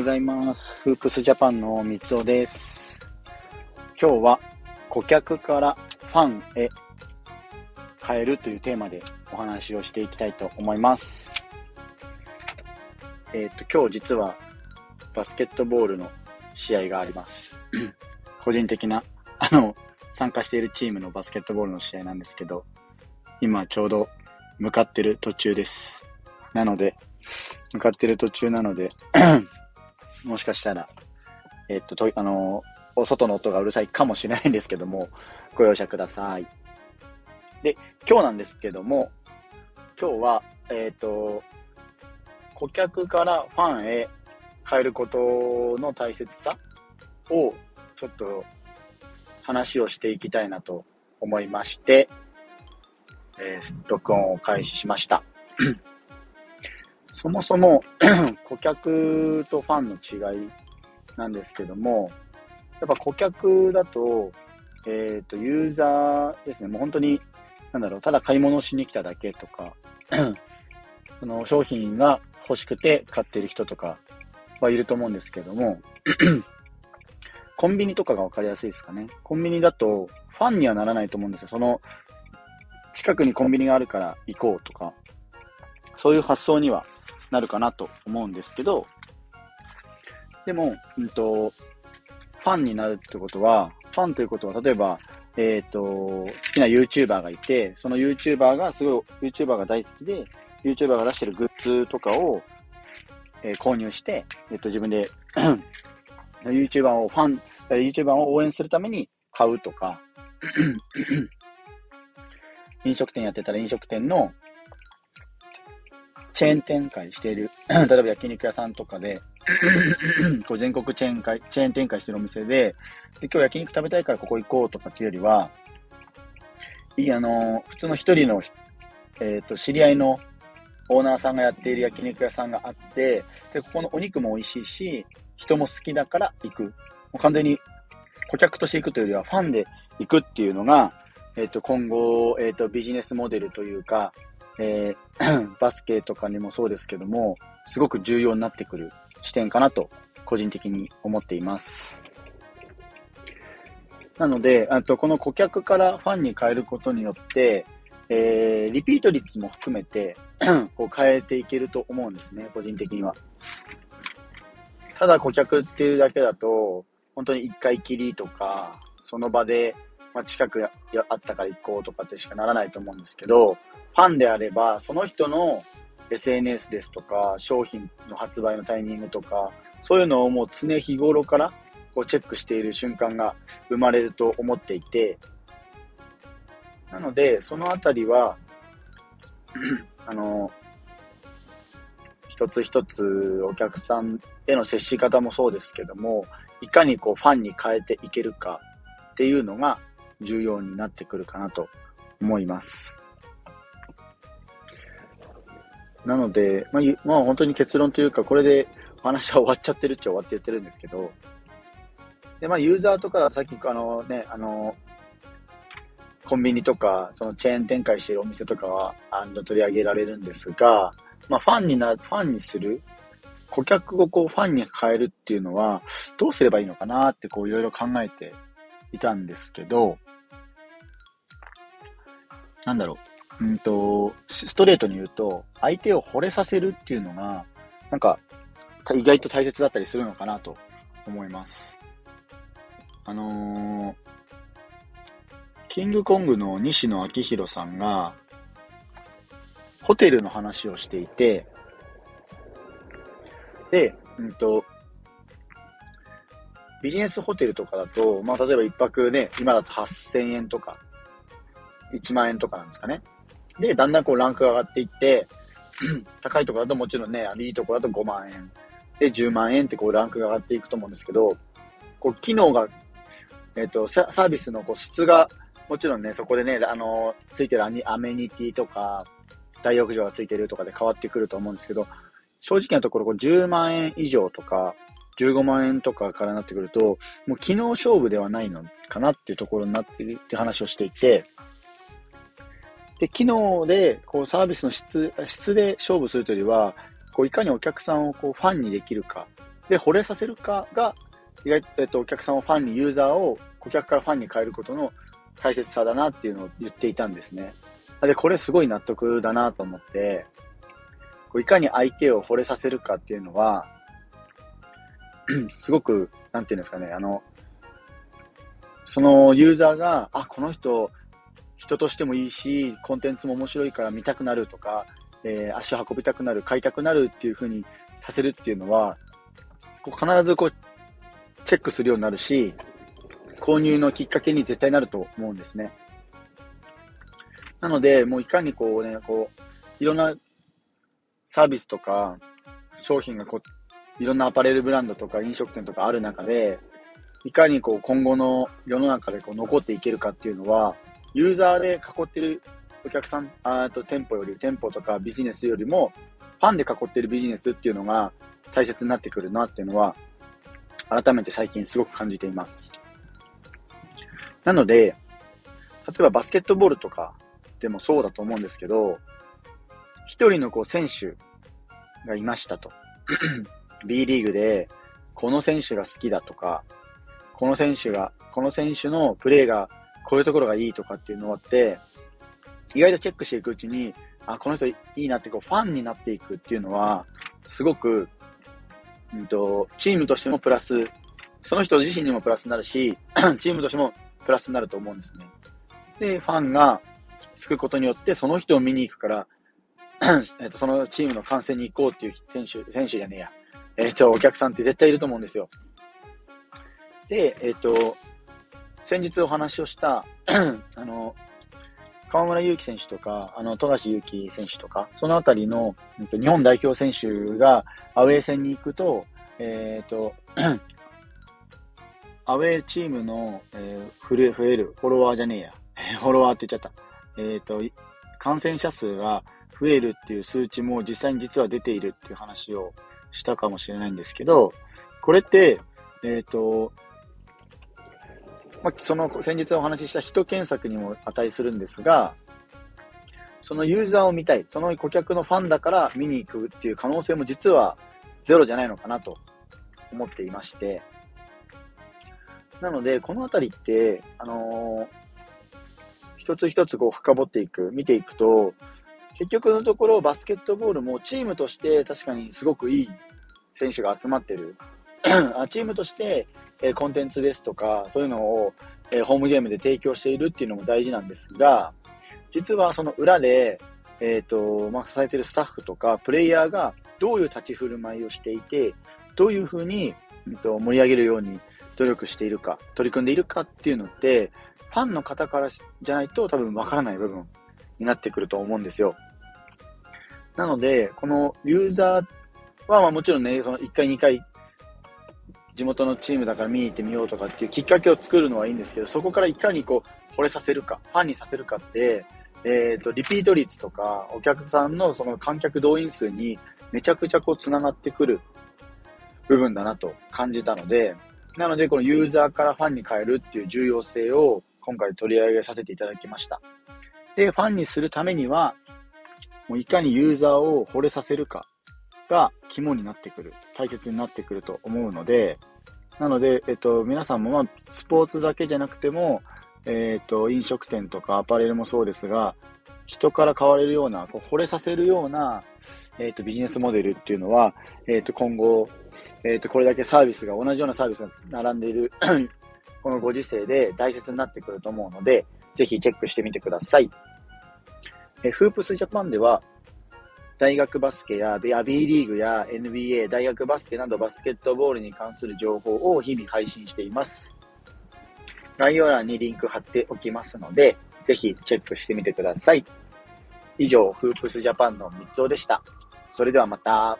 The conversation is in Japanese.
ございます。フープスジャパンの三尾です。今日は顧客からファンへ変えるというテーマでお話をしていきたいと思います。えっ、と、今日実はバスケットボールの試合があります。個人的な、あの、参加しているチームのバスケットボールの試合なんですけど、今ちょうど向かってる途中です。なので、向かってる途中なので、もしかしたら、えっと、と、あの、お外の音がうるさいかもしれないんですけども、ご容赦ください。で、今日なんですけども、今日は、えっ、と、顧客からファンへ変えることの大切さを、ちょっと話をしていきたいなと思いまして、えー録音を開始しました。そもそも 顧客とファンの違いなんですけども、やっぱ顧客だと、えっ、と、ユーザーですね、もう本当に、なんだろう、ただ買い物しに来ただけとか、その商品が欲しくて買ってる人とかはいると思うんですけども、コンビニとかがわかりやすいですかね。コンビニだと、ファンにはならないと思うんですよ。その、近くにコンビニがあるから行こうとか、そういう発想にはなるかなと思うんですけど、でも、うんと、ファンになるってことは、ファンということは、例えば、えっ、と、好きな YouTuber がいて、その YouTuber がすごい、YouTuber が大好きで、YouTuber が出してるグッズとかを、えー購入して、えっ、と、自分で YouTuber をファン、YouTuber を応援するために買うとか、飲食店やってたら飲食店のチェーン展開している、例えば焼肉屋さんとかで、こう全国チェーン会、チェーン展開してるお店で、で今日焼肉食べたいからここ行こうとかっていうよりは、いい、あの、普通の一人の、えっ、と、知り合いのオーナーさんがやっている焼肉屋さんがあって、で、ここのお肉も美味しいし、人も好きだから行く。もう完全に顧客として行くというよりはファンで行くっていうのが、えっ、と、今後、えっ、と、ビジネスモデルというか、えー バスケとかにもそうですけども、すごく重要になってくる視点かなと、個人的に思っています。なので、あと、この顧客からファンに変えることによって、えーリピート率も含めて、こう変えていけると思うんですね、個人的には。ただ顧客っていうだけだと、本当に一回きりとか、その場で、まあ、近くやあったから行こうとかってしかならないと思うんですけど、ファンであれば、その人の SNS ですとか、商品の発売のタイミングとか、そういうのをもう常日頃からこうチェックしている瞬間が生まれると思っていて、なので、そのあたりは、あの、一つ一つお客さんへの接し方もそうですけども、いかにこうファンに変えていけるかっていうのが重要になってくるかなと思います。なので、まあ、まあ、本当に結論というか、これで話は終わっちゃってるっちゃ終わって言ってるんですけど、で、まあ、ユーザーとか、さっき、あのね、あの、コンビニとか、そのチェーン展開しているお店とかは、あの、取り上げられるんですが、まあ、ファンにな、ファンにする、顧客をこう、ファンに変えるっていうのは、どうすればいいのかなって、こう、いろいろ考えていたんですけど、なんだろう。うんと、ストレートに言うと、相手を惚れさせるっていうのが、なんか、意外と大切だったりするのかなと思います。あのー、キングコングの西野昭弘さんが、ホテルの話をしていて、で、うんと、ビジネスホテルとかだと、まあ、例えば一泊ね、今だと8000円とか、1万円とかなんですかね。で、だんだんこうランクが上がっていって、高いところだともちろんね、いいところだと5万円。で、10万円ってこうランクが上がっていくと思うんですけど、こう機能が、えっ、と、サービスのこう質が、もちろんね、そこでね、あの、ついてるアメニティとか、大浴場がついてるとかで変わってくると思うんですけど、正直なところこう10万円以上とか、15万円とかからなってくると、もう機能勝負ではないのかなっていうところになってるって話をしていて、で、機能で、こう、サービスの質、質で勝負するというよりは、こう、いかにお客さんをこう、ファンにできるかで、惚れさせるかが、意外と、えっと、お客さんをファンに、ユーザーを顧客からファンに変えることの大切さだなっていうのを言っていたんですね。で、これすごい納得だなと思って、こういかに相手を惚れさせるかっていうのは、すごく、なんていうんですかね、あの、そのユーザーが、あ、この人、人としてもいいし、コンテンツも面白いから見たくなるとか、えー、足運びたくなる、買いたくなるっていう風にさせるっていうのは、こう必ずこう、チェックするようになるし、購入のきっかけに絶対なると思うんですね。なので、もういかにこうね、こう、いろんなサービスとか商品がこう、いろんなアパレルブランドとか飲食店とかある中で、いかにこう今後の世の中でこう残っていけるかっていうのは、ユーザーで囲ってるお客さん、あと店舗より、店舗とかビジネスよりも、ファンで囲ってるビジネスっていうのが大切になってくるなっていうのは、改めて最近すごく感じています。なので、例えばバスケットボールとかでもそうだと思うんですけど、一人のこう選手がいましたと。B リーグで、この選手が好きだとか、この選手が、この選手のプレーがこういうところがいいとかっていうのがあって、意外とチェックしていくうちに、あ、この人いいなってこうファンになっていくっていうのは、すごく、うんと、チームとしてもプラス、その人自身にもプラスになるし、チームとしてもプラスになると思うんですね。で、ファンがつくことによって、その人を見に行くから、えっと、そのチームの観戦に行こうっていう選手、選手じゃねえや。えっと、お客さんって絶対いると思うんですよ。で、えっと、先日お話をした あの、河村勇輝選手とか、あの、富樫勇樹選手とか、そのあたりの、日本代表選手がアウェー戦に行くと、えっ、と、アウェーチームの、えー、増え増える、フォロワーじゃねえや。フォロワーって言っちゃった。えっ、と、感染者数が増えるっていう数値も実際に実は出ているっていう話をしたかもしれないんですけど、これって、えっ、と、まあ、その先日お話しした人検索にも値するんですが、そのユーザーを見たい、その顧客のファンだから見に行くっていう可能性も実はゼロじゃないのかなと思っていまして、なので、このあたりって、あのー、一つ一つこう深掘っていく、見ていくと、結局のところバスケットボールもチームとして確かにすごくいい選手が集まってる。チームとしてえコンテンツですとか、そういうのを、えホームゲームで提供しているっていうのも大事なんですが、実はその裏で、えっ、ー、と、まあ、支えてるスタッフとか、プレイヤーがどういう立ち振る舞いをしていて、どういうふうに、えー、と盛り上げるように努力しているか、取り組んでいるかっていうのって、ファンの方からじゃないと多分わからない部分になってくると思うんですよ。なので、このユーザーは、まあもちろんね、その1回2回地元のチームだから見に行ってみようとかっていうきっかけを作るのはいいんですけど、そこからいかにこう、惚れさせるか、ファンにさせるかって、えっ、ー、と、リピート率とか、お客さんのその観客動員数にめちゃくちゃこう、繋がってくる部分だなと感じたので、なので、このユーザーからファンに変えるっていう重要性を今回取り上げさせていただきました。で、ファンにするためには、もういかにユーザーを惚れさせるかが肝になってくる、大切になってくると思うので、なので、えっと、皆さんも、まあ、スポーツだけじゃなくても、えっと、飲食店とかアパレルもそうですが、人から買われるような、こう惚れさせるような、えっと、ビジネスモデルっていうのは、えっと、今後、えっと、これだけサービスが、同じようなサービスが並んでいる このご時世で大切になってくると思うので、ぜひチェックしてみてください。えフープスジャパンでは、大学バスケや B リーグや NBA、大学バスケなどバスケットボールに関する情報を日々配信しています。概要欄にリンク貼っておきますので、ぜひチェックしてみてください。以上、フープスジャパンの三つおでした。それではまた。